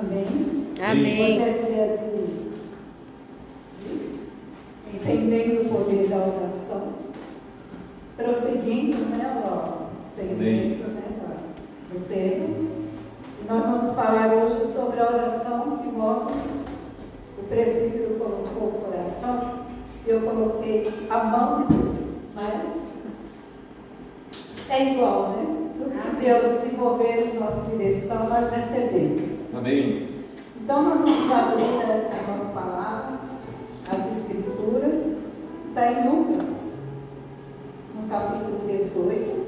Amém? Amém. Hoje é dia de entendendo o poder da oração, prosseguindo né, o segmento né, do tema. E nós vamos falar hoje sobre a oração que move. O presbítero colocou o coração, eu coloquei a mão de Deus, mas é igual, né? Tudo que Deus se mover em nossa direção, nós recebemos. Amém. Então, nós vamos abrir a nossa palavra, as Escrituras, está em Lucas, no capítulo 18.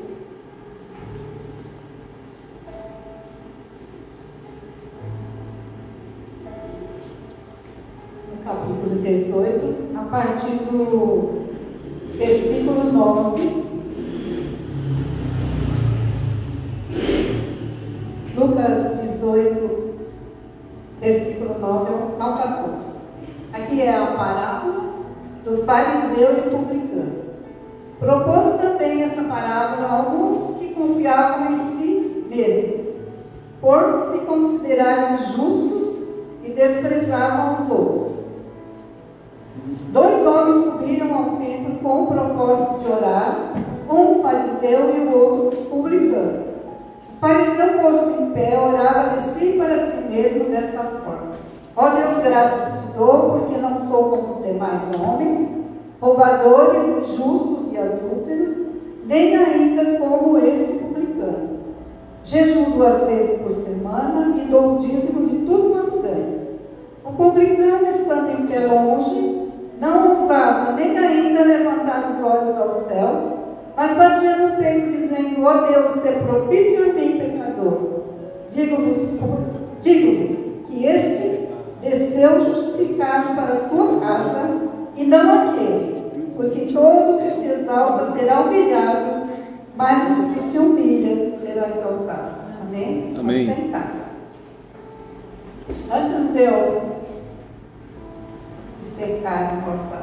No capítulo 18, a partir do versículo 9. Lucas 18, versículo 9 ao 14. Aqui é a parábola do fariseu e publicano. Propôs também essa parábola a alguns que confiavam em si mesmos, por se considerarem justos e desprezavam os outros. Dois homens subiram ao templo com o propósito de orar, um fariseu e o outro publicano. O fariseu posto em pé orava de si para si mesmo desta forma: Ó Deus, graças te dou, porque não sou como os demais homens, roubadores, injustos e adúlteros, nem ainda como este publicano. Jejuo duas vezes por semana e dou o dízimo de tudo quanto ganho. O publicano, estando em pé longe, não ousava nem ainda levantar os olhos ao céu, mas batia no peito, dizendo: Ó Deus, se propício a mim, pecador. Digo-vos, digo-vos que este desceu justificado para a sua casa, e não aquele, porque todo que se exalta será humilhado, mas o que se humilha será exaltado. Amém? Amém. Vamos sentar. Antes de eu secar nossa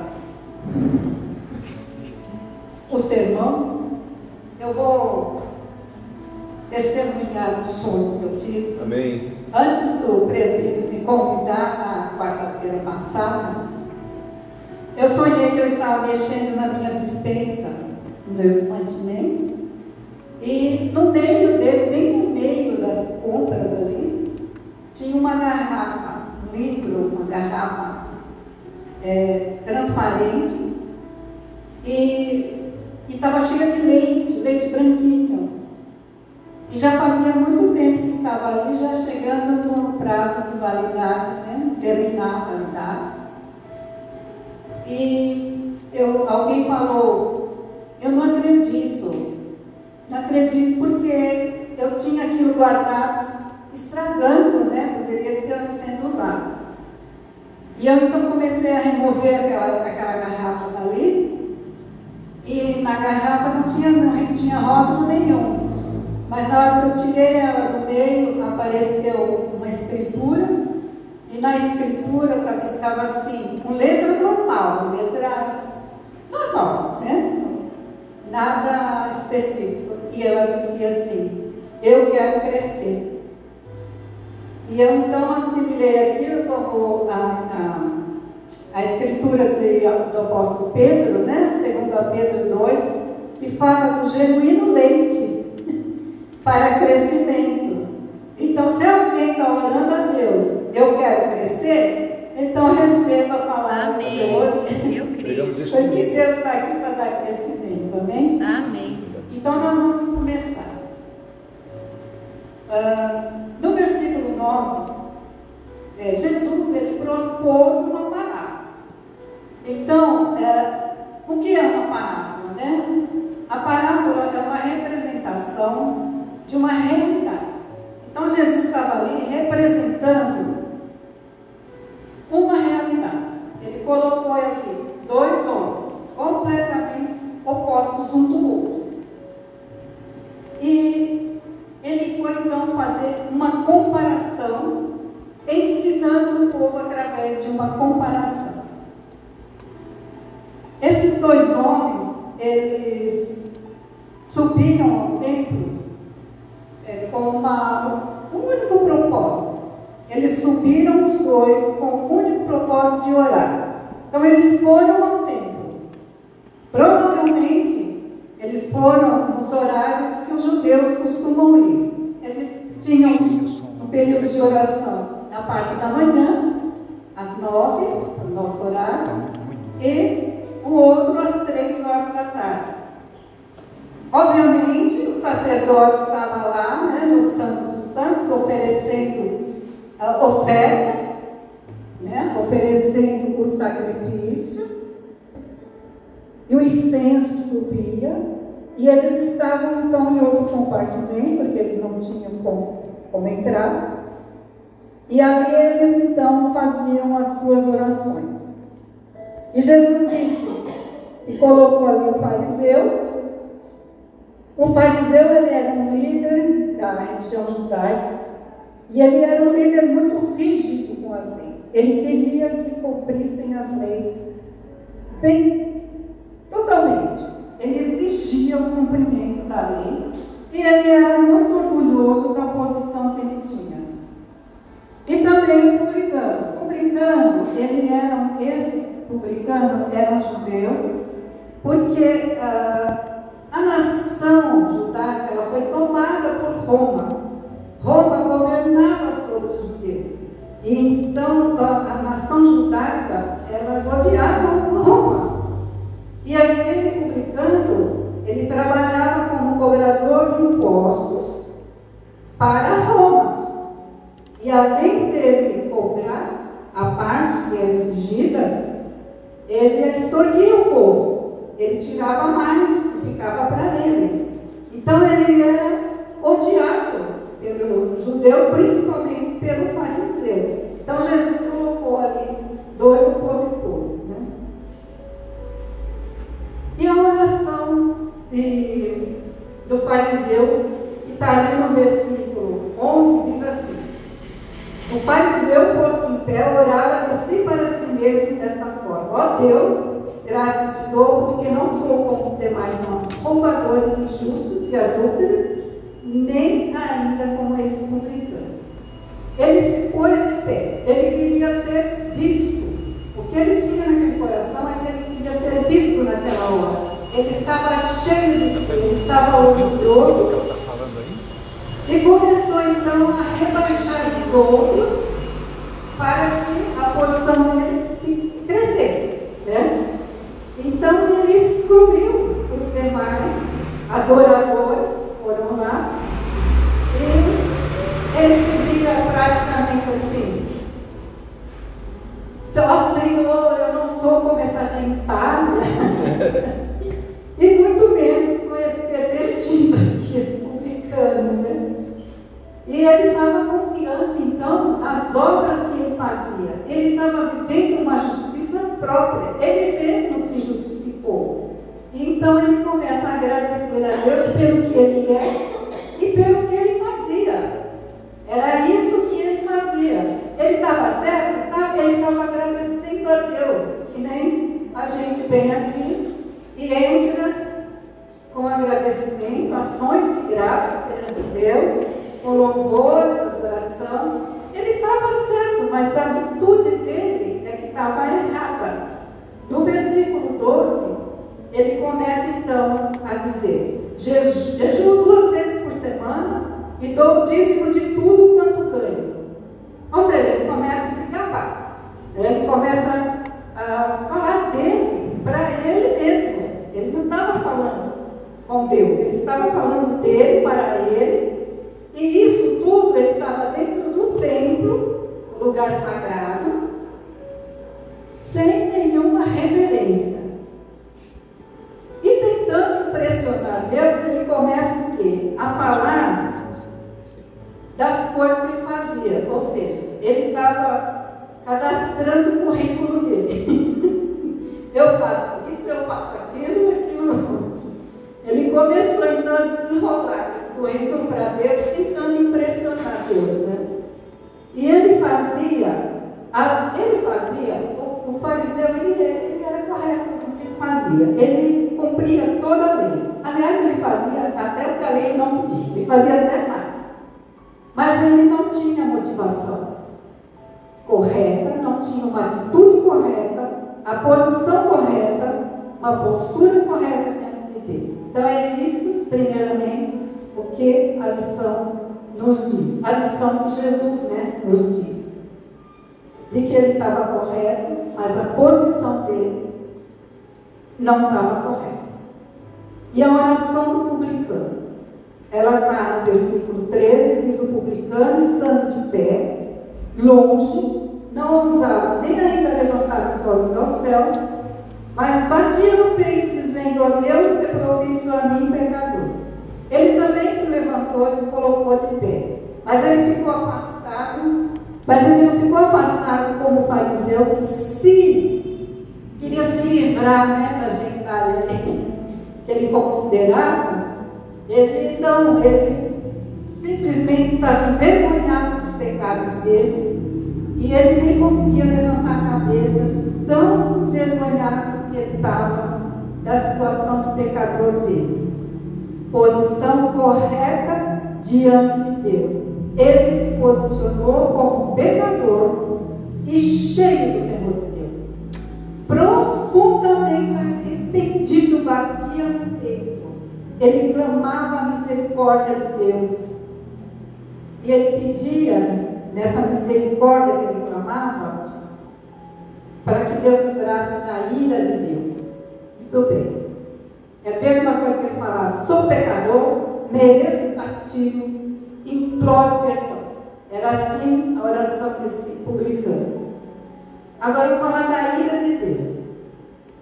o sermão, eu vou testemunhar um sonho que eu tive. Amém. Antes do presbítero me convidar na quarta-feira passada, eu sonhei que eu estava mexendo na minha dispensa, nos meus mantimentos, e no meio dele, bem no meio das compras ali, tinha uma garrafa, um litro, uma garrafa é, transparente, e estava cheia de leite, leite branquinho. E já fazia muito tempo estava ali, já chegando no prazo de validade, né? terminar a validade. E eu, alguém falou, eu não acredito, não acredito porque eu tinha aquilo guardado, estragando, né? Poderia ter sendo usado. E eu então comecei a remover aquela, aquela garrafa dali, e na garrafa não tinha, não tinha rótulo nenhum. Mas na hora que eu tirei ela do meio, apareceu uma escritura, e na escritura estava assim, com letra normal, letras normal, né? Nada específico. E ela dizia assim, eu quero crescer. E eu então assimilei aquilo como a, a, a escritura de, do apóstolo Pedro, né? Segundo a Pedro 2, que fala do genuíno leite para crescimento. Então, se alguém está orando a Deus, eu quero crescer, então receba a palavra Amém. de hoje. Eu creio. Porque. Deus está aqui para dar crescimento, amém? Amém. Então nós vamos começar. Ah, no versículo 9, é, Jesus ele propôs uma parábola. Então, é, o que é uma parábola? Né? A parábola é uma representação de uma realidade. Então Jesus estava ali representando uma realidade. Ele colocou ali dois homens completamente opostos um do outro. E ele foi então fazer uma comparação, ensinando o povo através de uma comparação. Esses dois homens, eles subiram ao templo é, com uma, um único propósito, Eles subiram os dois com o único propósito de orar. Então eles foram ao templo. Provavelmente eles foram nos horários que os judeus costumam ir. Eles tinham um período de oração na parte da manhã, às nove, o nosso horário, e o outro às três horas da tarde. Obviamente, o sacerdote estava lá, né, no Santo dos Santos, oferecendo uh, oferta, né, oferecendo o sacrifício, e o incenso subia, e eles estavam então em outro compartimento, porque eles não tinham como, como entrar. E ali eles então faziam as suas orações. E Jesus disse, e colocou ali o fariseu. O fariseu ele era um líder da religião judaica e ele era um líder muito rígido com as leis. Ele queria que cumprissem as leis bem, totalmente. Ele exigia o cumprimento da lei e ele era muito orgulhoso da posição que ele tinha. E também publicano. Publicano, ele era, esse publicano era um judeu, porque uh, a nação judaica ela foi tomada por Roma. Roma governava sobre os judeus. E então a, a nação judaica, elas odiavam Roma. E aquele publicano, ele trabalhava como cobrador de impostos para Roma. E além dele cobrar a parte que era exigida, ele extorquia o povo. Ele tirava mais e ficava para ele. Então ele era odiado pelo judeu, principalmente pelo fariseu. Então Jesus colocou ali dois opositores. Né? E a oração de, do fariseu, que está ali no versículo 11, diz assim: o fariseu, posto em pé, orava de si para si mesmo dessa forma: Ó Deus, graças te dou, porque não sou como os demais homens, roubadores, injustos e adúlteros, nem ainda como esse publicano. Ele se pôs de pé, ele queria ser visto. O que ele tinha naquele coração é que ele queria ser visto naquela hora. Ele estava cheio de si, ele estava orgulhoso e começou então a rebaixar os outros para que a posição dele crescesse. Né? Então ele excluiu os demais adoradores, foram lá, e ele dizia praticamente assim, estava correto, mas a posição dele não estava correta. E a oração do publicano. Ela está no versículo 13, diz o publicano estando de pé, longe, não ousava nem ainda levantar os olhos ao céu, mas batia no peito, dizendo: Ó Deus, se propício a mim, pecador. Ele também se levantou e se colocou de pé, mas ele ficou afastado, mas ele não ficou afastado como fariseu, que se queria se livrar né, da gentalha que ele considerava, ele não, ele simplesmente estava envergonhado dos pecados dele e ele nem conseguia levantar a cabeça de tão envergonhado que ele estava da situação do pecador dele. Posição correta diante de Deus. Ele se posicionou como pecador e cheio do temor de Deus. Profundamente arrependido, batia no peito. Ele clamava a misericórdia de Deus. E ele pedia, nessa misericórdia que ele clamava, para que Deus livrasse da ira de Deus. Muito bem. É a mesma coisa que ele falar, sou pecador, mereço castigo, imploro perdão. Era assim a oração desse publicano. Agora falar da ira de Deus.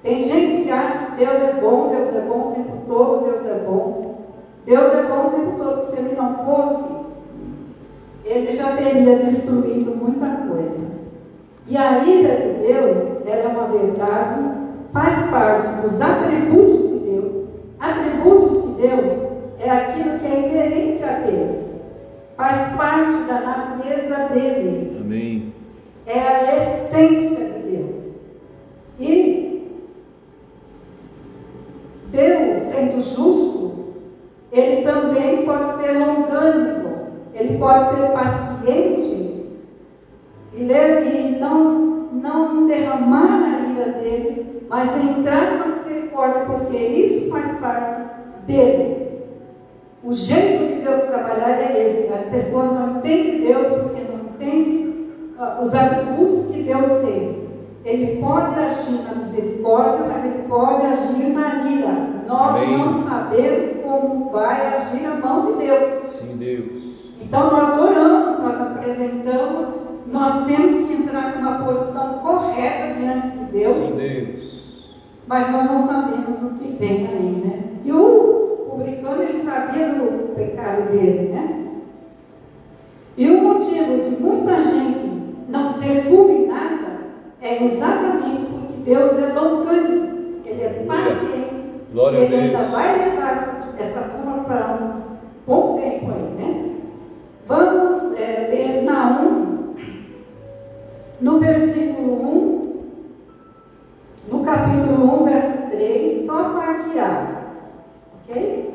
Tem gente que acha que Deus é bom, Deus é bom o tempo todo, Deus é bom. Deus é bom o tempo todo, se ele não fosse, ele já teria destruído muita coisa. E a ira de Deus, ela é uma verdade, faz parte dos atributos de Deus. Atributos de Deus é aquilo que é inerente a Deus. Faz parte da natureza dele. Amém. É a essência de Deus. E Deus, sendo justo, ele também pode ser longânimo, ele pode ser paciente e, e não, não derramar a ira dele, mas entrar na misericórdia, porque isso faz parte dele. O jeito de Deus trabalhar é esse. As pessoas não entendem Deus porque não entendem uh, os atributos que Deus tem. Ele pode agir na misericórdia, mas ele pode agir na ira. Nós Amém. não sabemos como vai agir a mão de Deus. Sim, Deus. Então nós oramos, nós apresentamos nós temos que entrar numa posição correta diante de Deus. Sim, Deus. Mas nós não sabemos o que vem aí, né? E o publicano, ele sabia do pecado dele, né? E o motivo de muita gente não ser fulminada é exatamente porque Deus é longânimo, Ele é paciente. Glória ele ainda vai levar essa turma para um bom tempo aí, né? Vamos é, ler Naum no versículo 1, no capítulo 1, verso 3, só a parte A. Ok?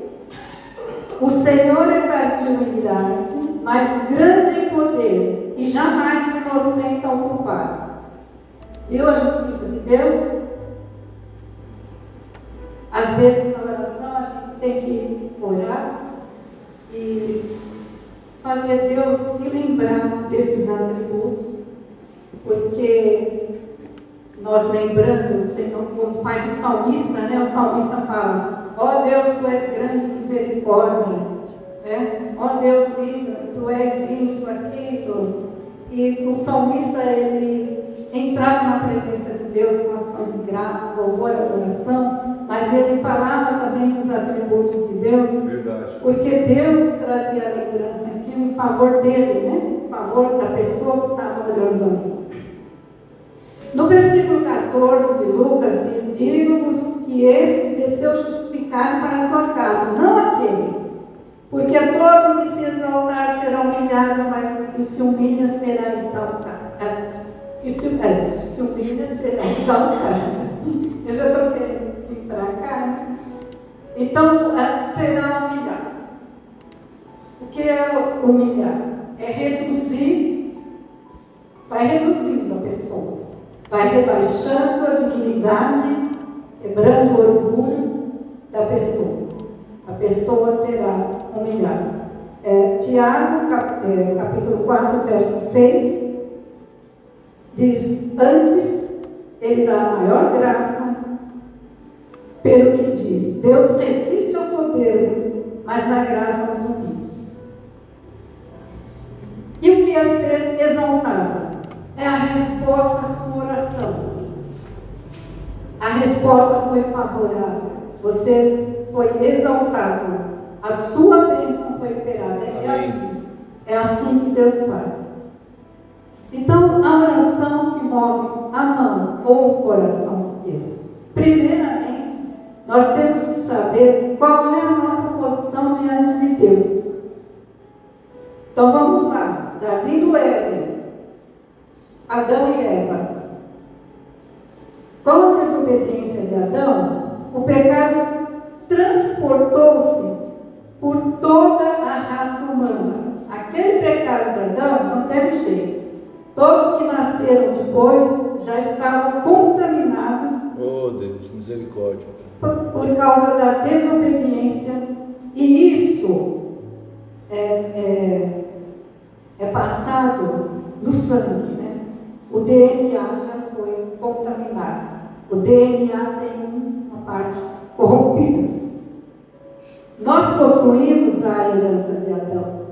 O Senhor é tardio em irar-se, mas grande em poder, e jamais inocente ao culpado. Viu a justiça de Deus? Às vezes na oração a gente tem que orar e fazer Deus se lembrar desses atributos porque nós lembrando, como faz o salmista, né? O salmista fala, ó oh Deus, tu és grande misericórdia, né? Ó oh Deus tu és isso, aquilo. E o salmista, ele entrava na presença de Deus com ações de graça, louvor, adoração, mas ele falava também dos atributos de Deus, Verdade. porque Deus trazia a lembrança aqui em favor dele, né? Em favor da pessoa que estava olhando ali. No versículo 14 de Lucas diz: Digo-vos que esse desceu para a sua casa, não aquele. Porque todo que se exaltar será humilhado, mas o que se humilha será exaltado. Que se, é, se humilha será exaltado. Eu já estou querendo vir para cá. Né? Então, é, será humilhado. O que é humilhar? É reduzir vai reduzindo a pessoa, vai rebaixando a dignidade, quebrando o orgulho da pessoa. A pessoa será humilhada. É, Tiago, cap, é, capítulo 4, verso 6, diz: Antes ele dá a maior graça, pelo que diz: Deus resiste ao soberbo, mas dá graça aos humildes. E o que é ser exaltado? É a resposta à sua oração. A resposta foi favorável. Você foi exaltado. A sua bênção foi liberada. É assim. É assim que Deus faz. Então, a oração que move a mão ou o coração de Deus. Primeiramente, nós temos que saber qual é a nossa posição diante de Deus. Então vamos lá. Jardim do Éden. Adão e Eva. Com a desobediência de Adão, o pecado transportou-se por toda a raça humana. Aquele pecado de Adão não teve jeito. Todos que nasceram depois já estavam contaminados. Oh Deus, misericórdia. Por, causa da desobediência. E isso é, é, é passado no sangue, né? O DNA já foi contaminado. O DNA tem parte corrompida. Nós possuímos a herança de Adão.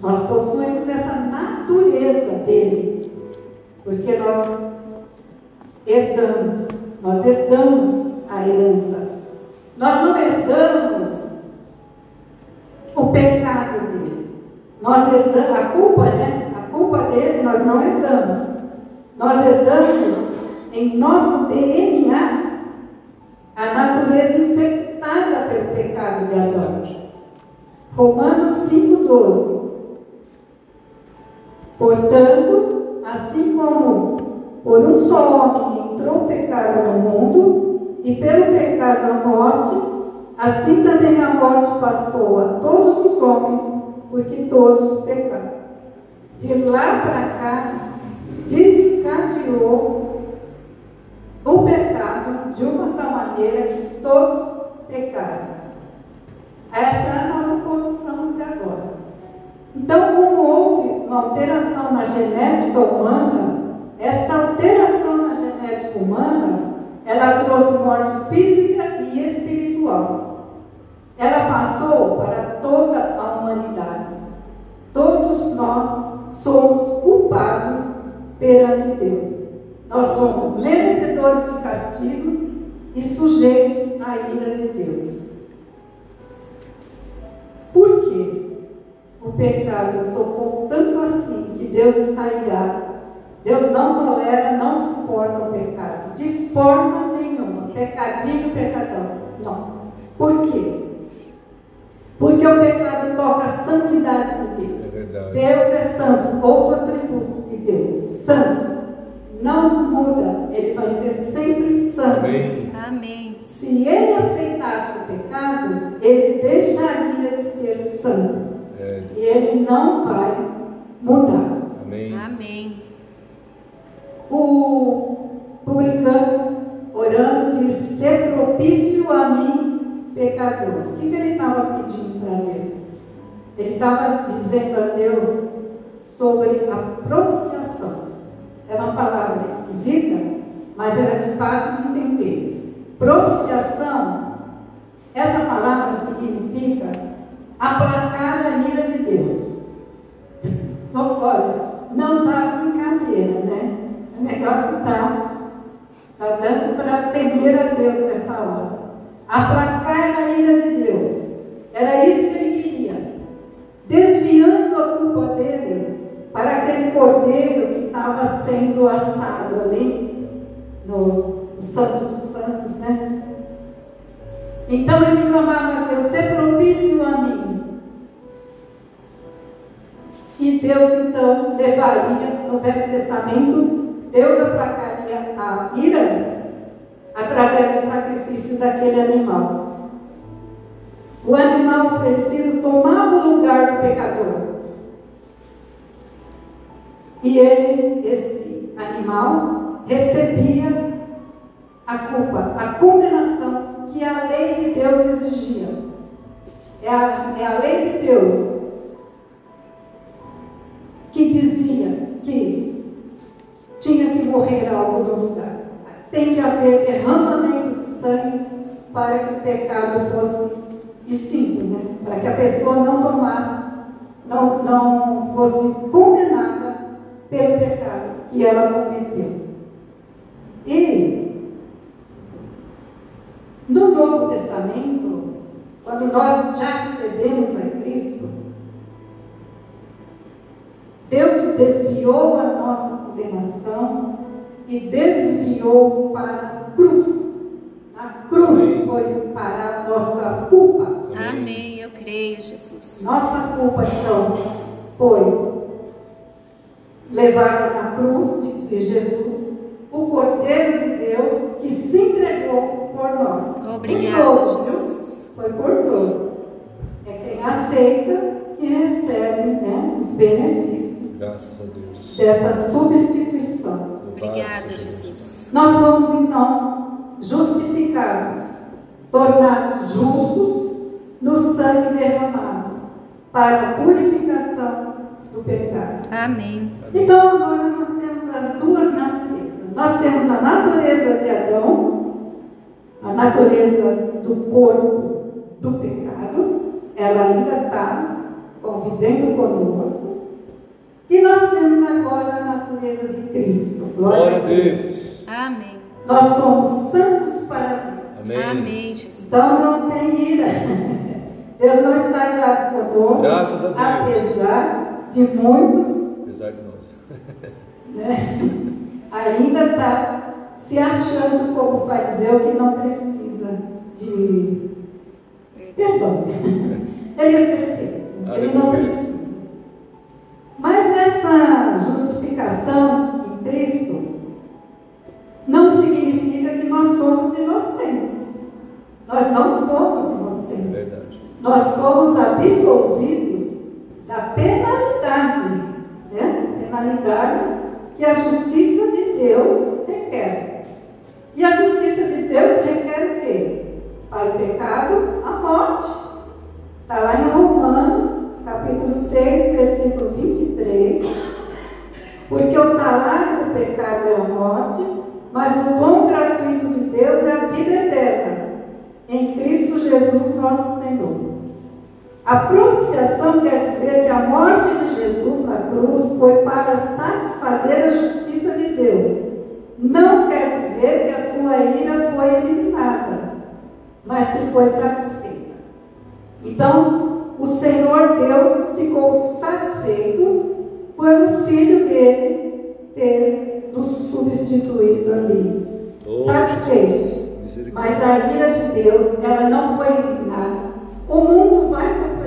Nós possuímos essa natureza dele. Porque nós herdamos, nós herdamos a herança. Nós não herdamos o pecado dele. Nós herdamos, a culpa, né? A culpa dele nós não herdamos. Nós herdamos em nosso DNA a natureza infectada pelo pecado de Adão. Romanos 5,12. Portanto, assim como por um só homem entrou o pecado no mundo, e pelo pecado a morte, assim também a morte passou a todos os homens, porque todos pecaram. De lá para cá, desencadeou o pecado de uma tal maneira que todos pecaram. Essa é a nossa posição até agora. Então, como houve uma alteração na genética humana, essa alteração na genética humana, ela trouxe morte física e espiritual. Ela passou para toda a humanidade. Todos nós somos culpados perante Deus. Nós somos merecedores de castigos e sujeitos à ira de Deus. Por quê? O pecado tocou tanto assim que Deus está irado. Deus não tolera, não suporta o pecado. De forma nenhuma. Pecadinho, pecadão. Não. Por quê? Porque o pecado toca a santidade de Deus. É. Deus é santo, outro atributo de Deus. Santo. Não muda, ele vai ser sempre santo. Amém. Amém. Se ele aceitasse o pecado, ele deixaria de ser santo. É. E ele não vai mudar. Amém. Amém. O publicano, orando, diz: Ser propício a mim, pecador. O que, que ele estava pedindo para Deus? Ele estava dizendo a Deus sobre a propiciação. É uma palavra esquisita, mas ela é de fácil de entender. Propiciação, essa palavra significa aplacar a ira de Deus. Então, olha, não está brincadeira, né? O negócio está tá dando para temer a Deus nessa hora. Aplacar a ira de Deus. Era isso que ele queria. Desviando a culpa dele para aquele cordeiro estava sendo assado ali no, no Santo dos Santos, né? Então ele clamava a Deus, ser propício a mim. E Deus então levaria, no Velho Testamento, Deus aplacaria a ira através do sacrifício daquele animal. O animal oferecido tomava o lugar do pecador. E ele, esse animal, recebia a culpa, a condenação que a lei de Deus exigia. É a, é a lei de Deus que dizia que tinha que morrer algo no lugar. Tem que haver derramamento de sangue para que o pecado fosse extinto, né? para que a pessoa não tomasse, não, não fosse condenada pelo pecado que ela cometeu. E no Novo Testamento, quando nós já recebemos a Cristo, Deus desviou a nossa condenação e desviou para a cruz. A cruz foi para a nossa culpa. Amém. Eu creio, Jesus. Nossa culpa, então, foi levada na cruz de, Jesus, o Cordeiro de Deus que se entregou por nós. Obrigada, Por todos? Jesus. Foi por todos. É quem aceita que recebe né, os benefícios Graças a Deus. dessa substituição. Obrigada, Jesus. Nós fomos então justificados, tornados justos no sangue derramado para a purificação do pecado. Amém. Então agora nós temos as duas naturezas. Nós temos a natureza de Adão, a natureza do corpo do pecado, ela ainda está convivendo conosco. E nós temos agora a natureza de Cristo. Glória a Deus. Amém. Nós somos santos para Deus. Amém. Amém, Jesus. Então não tem ira. Deus não está irado conosco, Graças a Deus. apesar de muitos Apesar de nós. né, ainda está se achando como fariseu que não precisa de perdão. Ele é perfeito, ele não precisa. Mas essa justificação em Cristo não significa que nós somos inocentes. Nós não somos inocentes. verdade. Nós fomos absolvidos da penalidade, né? Penalidade que a justiça de Deus requer. E a justiça de Deus requer o quê? Para o pecado, a morte. Está lá em Romanos, capítulo 6, versículo 23. Porque o salário do pecado é a morte, mas o dom gratuito de Deus é a vida eterna, em Cristo Jesus nosso Senhor. A propiciação quer dizer que a morte de Jesus na cruz foi para satisfazer a justiça de Deus. Não quer dizer que a sua ira foi eliminada, mas que foi satisfeita. Então, o Senhor Deus ficou satisfeito por o filho dele ter nos substituído ali. Oh, Satisfeito. Mas a ira de Deus, ela não foi eliminada. O mundo vai sofrer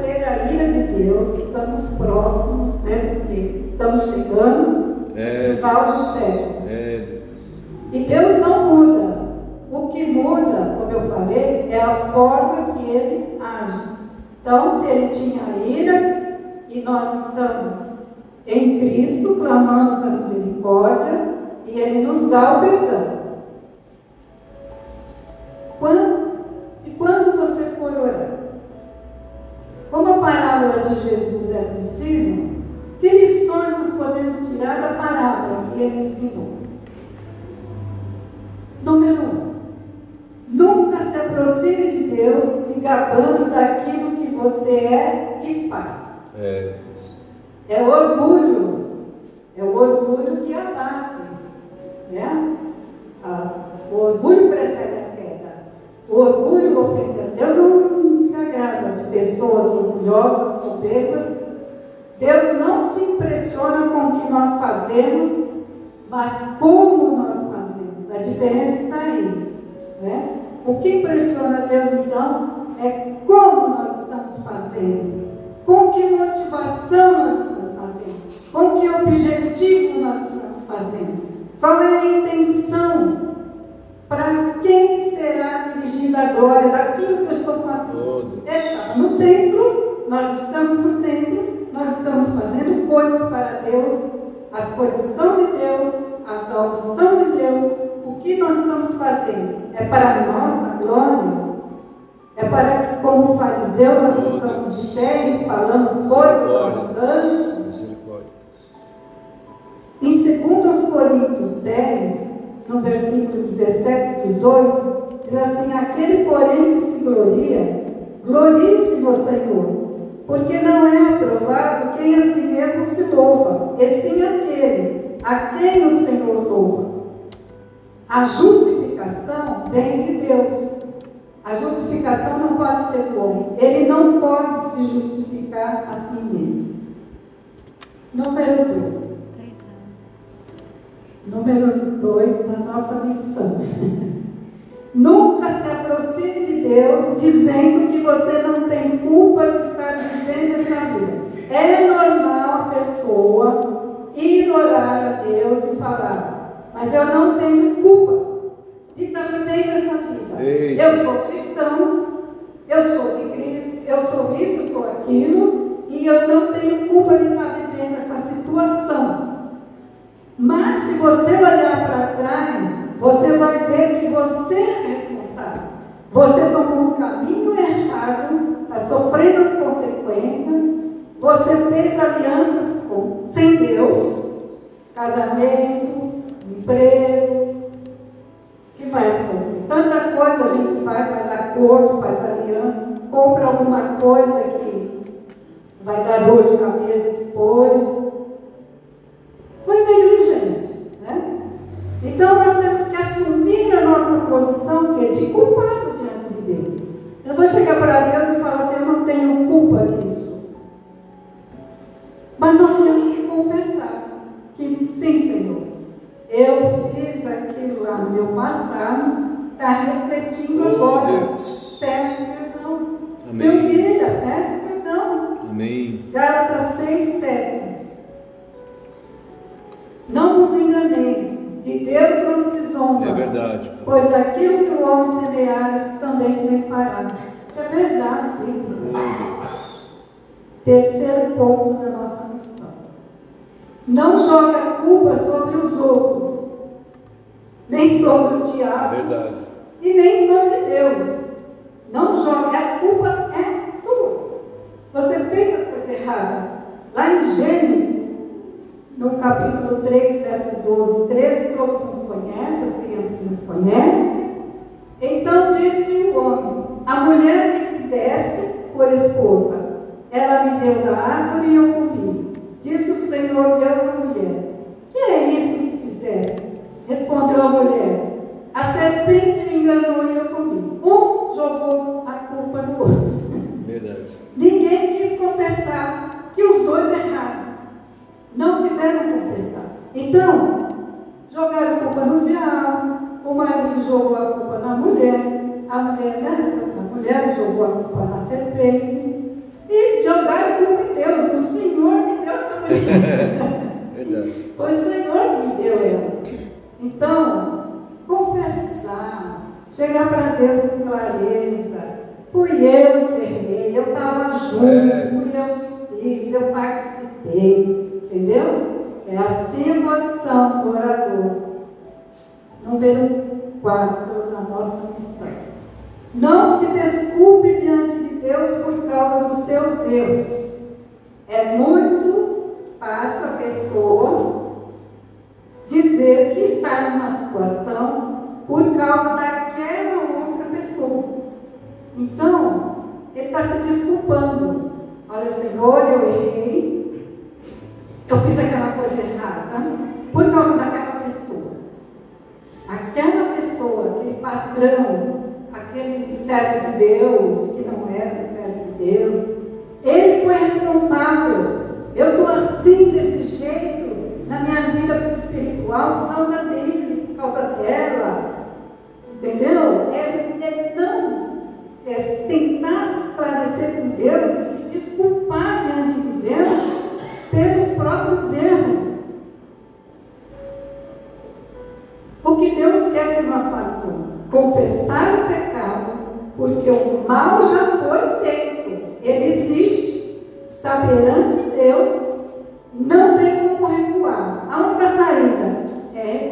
Deus. Estamos próximos, né? Porque estamos chegando É, no final do século. É. E Deus não muda. O que muda, como eu falei, é a forma que ele age. Então, se ele tinha ira e nós estamos em Cristo, clamamos a misericórdia e ele nos dá o perdão. Quando, e quando você for orar? Como a parábola de Jesus é conhecida, que lições nós podemos tirar da parábola que ele ensinou? Número um, nunca se aproxime de Deus se gabando daquilo que você é e faz. É. É orgulho, é o orgulho que abate. Né? Ah, o orgulho precede a queda. O orgulho ofende a Deus não agrada de pessoas orgulhosas, soberbas. Deus não se impressiona com o que nós fazemos, mas como nós fazemos. A diferença está aí. Né? O que impressiona Deus, então, é como nós estamos fazendo. Com que motivação nós estamos fazendo? Com que objetivo nós estamos fazendo? Qual é a intenção? Para quem será dirigida a glória daquilo que eu estou fazendo? Deus. Está no templo, nós estamos no templo, nós estamos fazendo coisas para Deus, as coisas são de Deus, as obras são de Deus, o que nós estamos fazendo? É para a nossa glória? É para que, como fariseu, nós ficamos de pé e falamos coisas arrogantes? Em 2 Coríntios 10, no versículo 17 e 18, diz assim: Aquele, porém, que se gloria, glorie-se no Senhor, porque não é aprovado quem a si mesmo se louva, e sim aquele a quem o Senhor louva. A justificação vem de Deus. A justificação não pode ser do homem. Ele não pode se justificar a si mesmo. Número 2. Número 2 da nossa missão. Nunca se aproxime de Deus dizendo que você não tem culpa de estar vivendo essa vida. É normal a pessoa ir orar a Deus e falar, mas eu não tenho culpa de estar vivendo essa vida. Eita. Eu sou cristão, eu sou de Cristo, eu sou isso, eu sou aquilo, e eu não tenho culpa de estar vivendo essa situação. Mas se você olhar para trás, você vai ver que você é responsável. Você tomou um caminho errado, está sofrendo as consequências. Você fez alianças com, sem Deus, casamento, emprego. Que mais acontecer? Tanta coisa a gente vai, faz acordo, faz aliança, compra alguma coisa que vai dar dor de cabeça Senhor Deus à mulher: Que é isso que fizeste? Respondeu a mulher: A serpente me enganou e eu comi. Um jogou a culpa no outro. Verdade. Ninguém quis confessar que os dois erraram. Não quiseram confessar. Então, jogaram a culpa no diabo. O marido jogou a culpa na mulher. A mulher, né? A mulher jogou a culpa na serpente. E jogaram a culpa em Deus. O Senhor me deu essa mulher. Verdade. Foi o Senhor que me deu ela. Então, confessar, chegar para Deus com clareza. Fui eu que errei, eu estava junto, É. fui eu que fiz, eu participei. Entendeu? É assim a posição do orador. Número 4 da nossa missão. Não se desculpe diante de Deus por causa dos seus erros. É muito fácil a pessoa dizer que está numa situação por causa daquela outra pessoa. Então, ele está se desculpando. Olha, Senhor, eu errei, eu fiz aquela coisa errada por causa daquela pessoa. Aquela pessoa, aquele patrão, aquele servo de Deus, que não era servo de Deus, ele foi responsável. Eu estou assim, desse jeito, na minha vida espiritual, por causa dele, por causa dela. Entendeu? É, é não é tentar esclarecer com Deus e se desculpar diante de Deus pelos próprios erros. O que Deus quer que nós façamos? Confessar o pecado, porque o mal já foi feito. Ele existe, está perante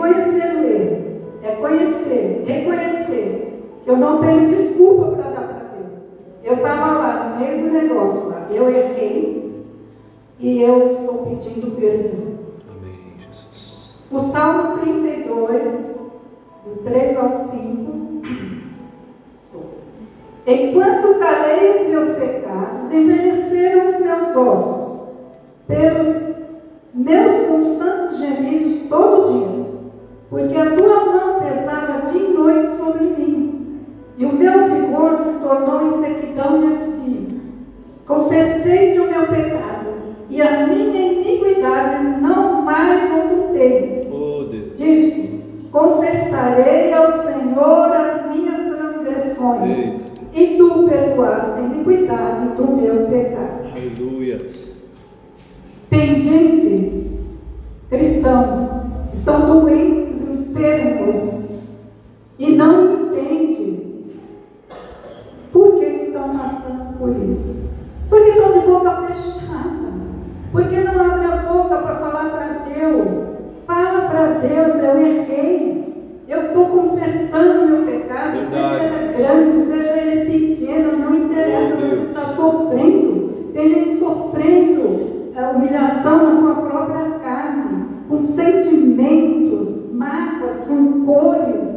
reconhecer o erro. É conhecer, reconhecer. Eu não tenho desculpa para dar para Deus. Eu estava lá no meio do negócio lá. Eu errei e eu estou pedindo perdão. Amém, Jesus. O Salmo 32, do 3 ao 5. Enquanto calei os meus pecados, envelheceram os meus ossos, pelos meus constantes gemidos todo dia, porque a tua mão pesava dia e noite sobre mim, e o meu vigor se tornou em sequidão de estio. Confessei-te o meu pecado, e a minha iniquidade não mais ocultei. Oh Deus. Disse: Confessarei ao Senhor as minhas transgressões, e tu perdoaste a iniquidade do meu pecado. Aleluia. Tem gente, cristãos, que estão doentes, enfermos, e não entende por que que estão passando por isso. Porque estão de boca fechada. Porque não abre a boca para falar para Deus. Fala para Deus, eu errei. Eu estou confessando meu pecado, Verdade. seja ele grande, seja ele pequeno, não interessa, Oh, você Deus. está sofrendo. Tem gente sofrendo a humilhação na sua própria carne, com sentimentos, mágoas, rancores,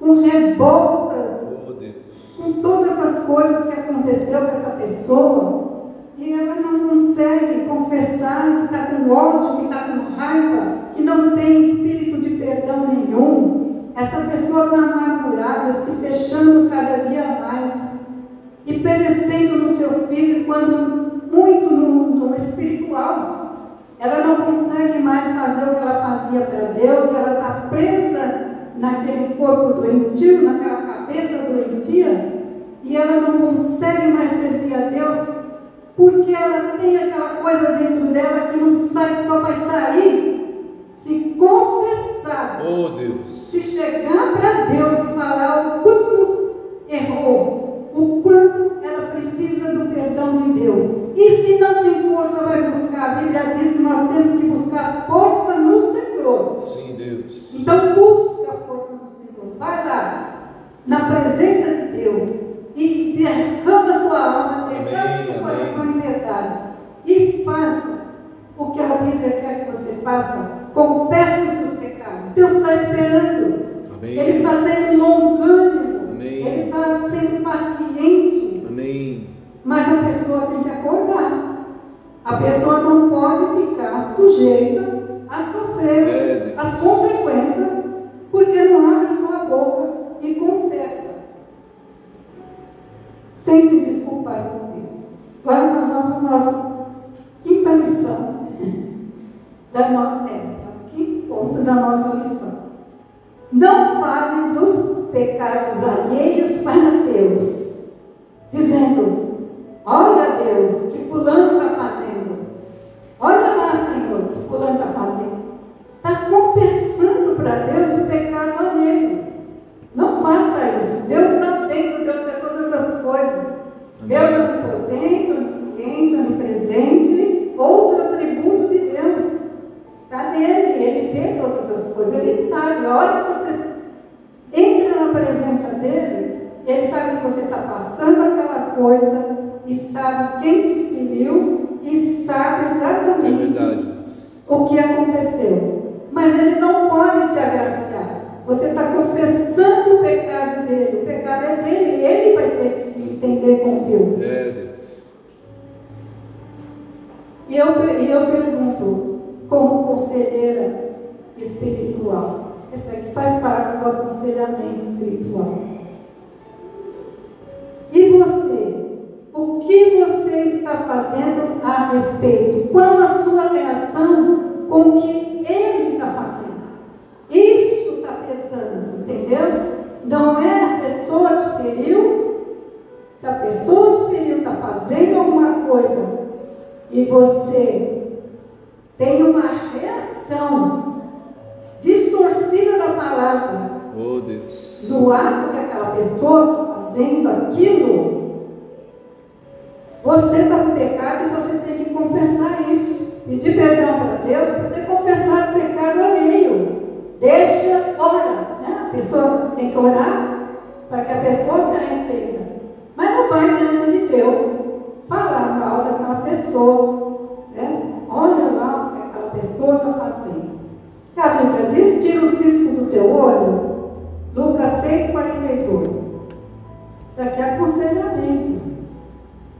com revoltas, Oh Deus. com todas as coisas que aconteceu com essa pessoa, e ela não consegue confessar que está com ódio, que está com raiva, que não tem espírito de perdão nenhum. Essa pessoa está amargurada, se fechando cada dia mais e perecendo no seu físico, quando muito no, no espiritual. Ela não consegue mais fazer o que ela fazia para Deus, ela está presa naquele corpo doentio, naquela cabeça doentia, e ela não consegue mais servir a Deus, porque ela tem aquela coisa dentro dela que não sai, só vai sair se confessar Oh Deus. se chegar para Deus e falar o quanto errou, o quanto ela precisa do perdão de Deus. E se não tem força, vai buscar. A Bíblia diz que nós temos que buscar força no Senhor. Sim, Deus. Então busca a força no Senhor. Vai lá, na presença de Deus, e derrama sua alma, derrama seu coração em verdade. E faça o que a Bíblia quer que você faça. Confesse os seus pecados. Deus está esperando. Amém. Ele está sendo longânimo. Ele está sendo paciente. Amém. Mas a pessoa tem que acordar. A pessoa não pode ficar sujeita a sofrer É. as consequências porque não abre sua boca e confessa. Sem se desculpar com Deus. Agora nós vamos para a nossa quinta lição da nossa é, o quinto ponto da nossa lição. Não fale dos pecados alheios para Deus, Deus, que fulano coisa e você tem uma reação distorcida da palavra, oh, Deus. do ato que aquela pessoa tá fazendo aquilo, você está no pecado e você tem que confessar isso. Pedir perdão para Deus por ter confessado o pecado alheio. Deixa, ora. Né? A pessoa tem que orar para que a pessoa se arrependa. Mas não vai diante de Deus falar mal daquela pessoa. Né? Olha lá o que aquela pessoa está fazendo. E a Bíblia diz: tira o cisco do teu olho. Lucas 6, 42. Isso aqui é aconselhamento.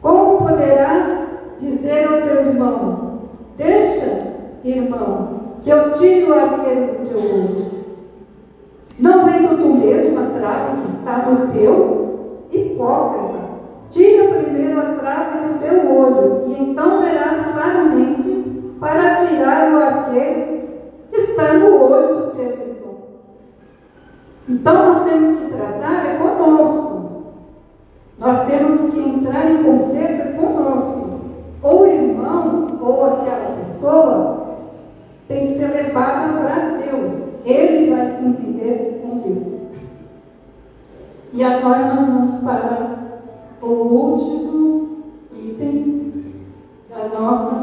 Como poderás dizer ao teu irmão: Deixa, irmão, que eu tiro a dele do teu olho? Não vendo tu mesmo a trave que está no teu? Hipócrita. Tira primeiro a trave do teu olho, e então verás claramente para tirar o arqueiro que está no olho do teu irmão. Então nós temos que tratar é conosco. Nós temos que entrar em conserto é conosco. Ou o irmão, ou aquela pessoa, tem que ser levada para Deus. Ele vai se entender com Deus. E agora nós vamos parar o último item da nossa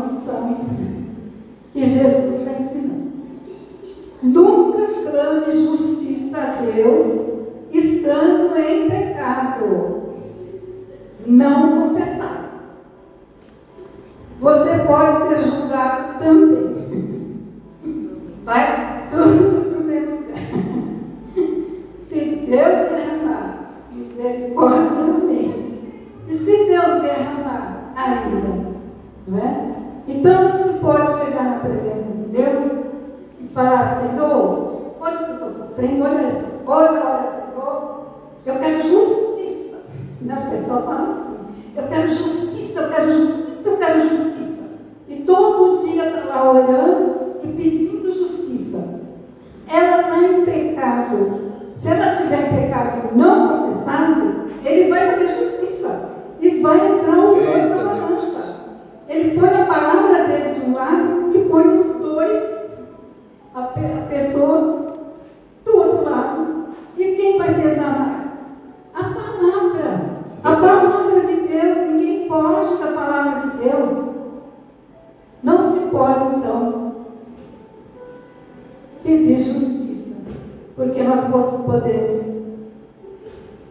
podemos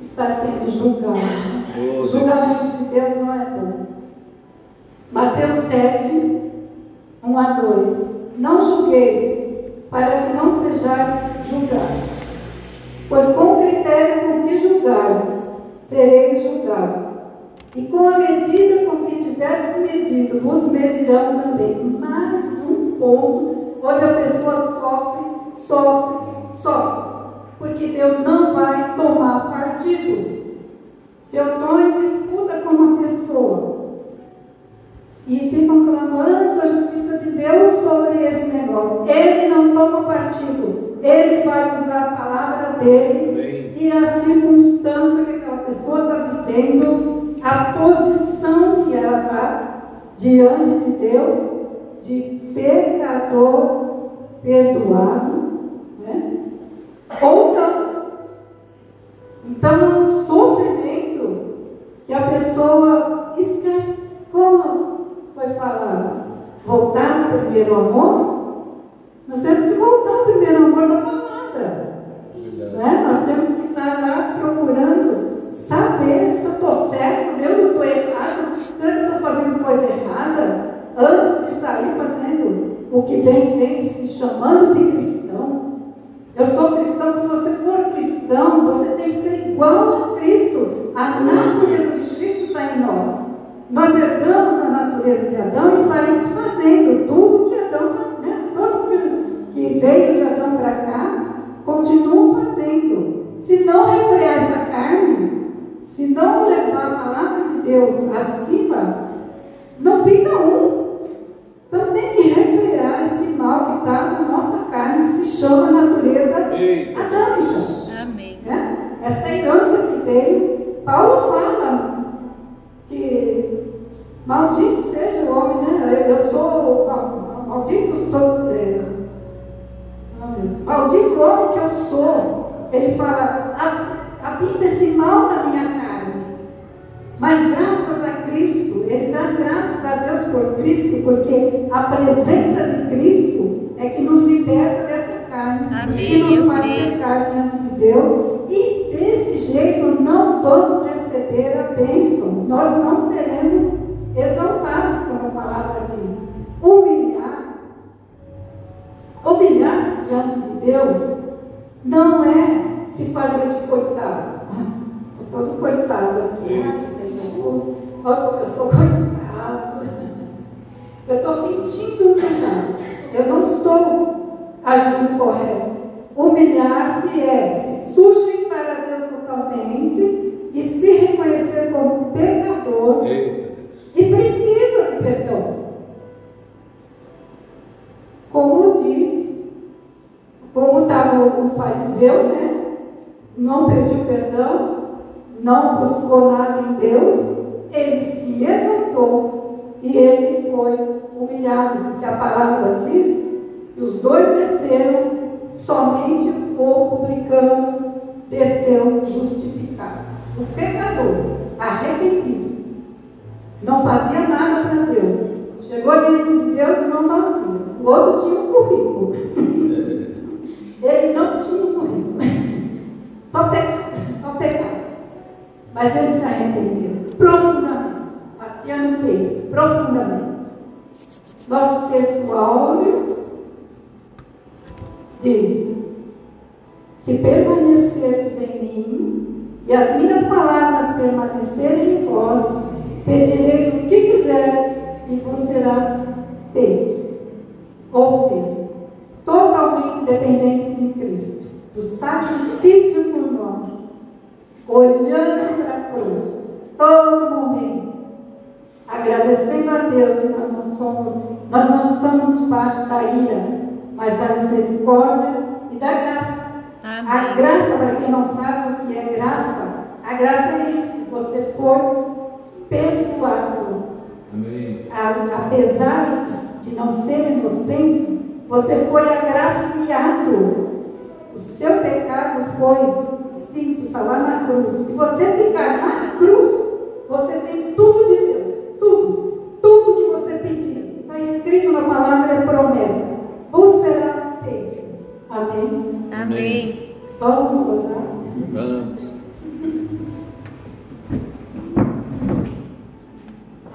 estar sempre juntos. falando? Voltar ao primeiro amor? Nós temos que voltar ao primeiro amor da palavra. Né? Nós temos que estar lá procurando saber se eu estou certo, Deus, eu estou errado, será que eu estou fazendo coisa errada? Antes de sair fazendo o que bem entende, se chamando de cristão. Eu sou cristão, se você for cristão, você tem que ser igual a Cristo. A natureza a presença de Cristo é que nos liberta dessa carne, Amém. que nos faz pecar diante de Deus. E desse jeito não vamos receber a bênção. Nós não seremos exaltados, como a palavra diz. Humilhar, humilhar-se diante de Deus não é se fazer de coitado. Estou todo coitado aqui. Ai, Senhor, eu sou coitado. Eu estou fingindo humildade. Eu não estou agindo correto. Humilhar-se é se sujeitar a Deus totalmente e se reconhecer como pecador Eita. e precisa de perdão. Como diz, como estava o fariseu, né? Não pediu perdão, não buscou nada em Deus, ele se exaltou e ele foi humilhado, porque a palavra diz que os dois desceram, somente o publicano desceu justificado. O pecador, arrependido, não fazia nada para Deus. Chegou diante de Deus e não fazia. O outro tinha um currículo. Ele não tinha um currículo. Só pecado, só pecado. Mas ele se arrependeu profundamente. Batia no peito, profundamente. Nosso texto áureo diz: Se permanecerdes em mim e as minhas palavras permanecerem em vós, pedireis o que quiseres e vos será feito. Ou seja, totalmente dependente de Cristo, do sacrifício por nós, olhando para a cruz, todo momento, agradecendo a Deus que nós não somos, nós não estamos debaixo da ira, mas da misericórdia e da graça. A Amém. graça, para quem não sabe o que é graça, a graça é isso, você foi perdoado. Amém. A- apesar de, de não ser inocente, você foi agraciado. O seu pecado foi extinto, está lá na cruz. Se você ficar na cruz, você tem tudo de Deus. Tudo. Tudo que você pedir. Está escrito na palavra é promessa. Vos será feito. Amém? Amém. Vamos orar? Vamos.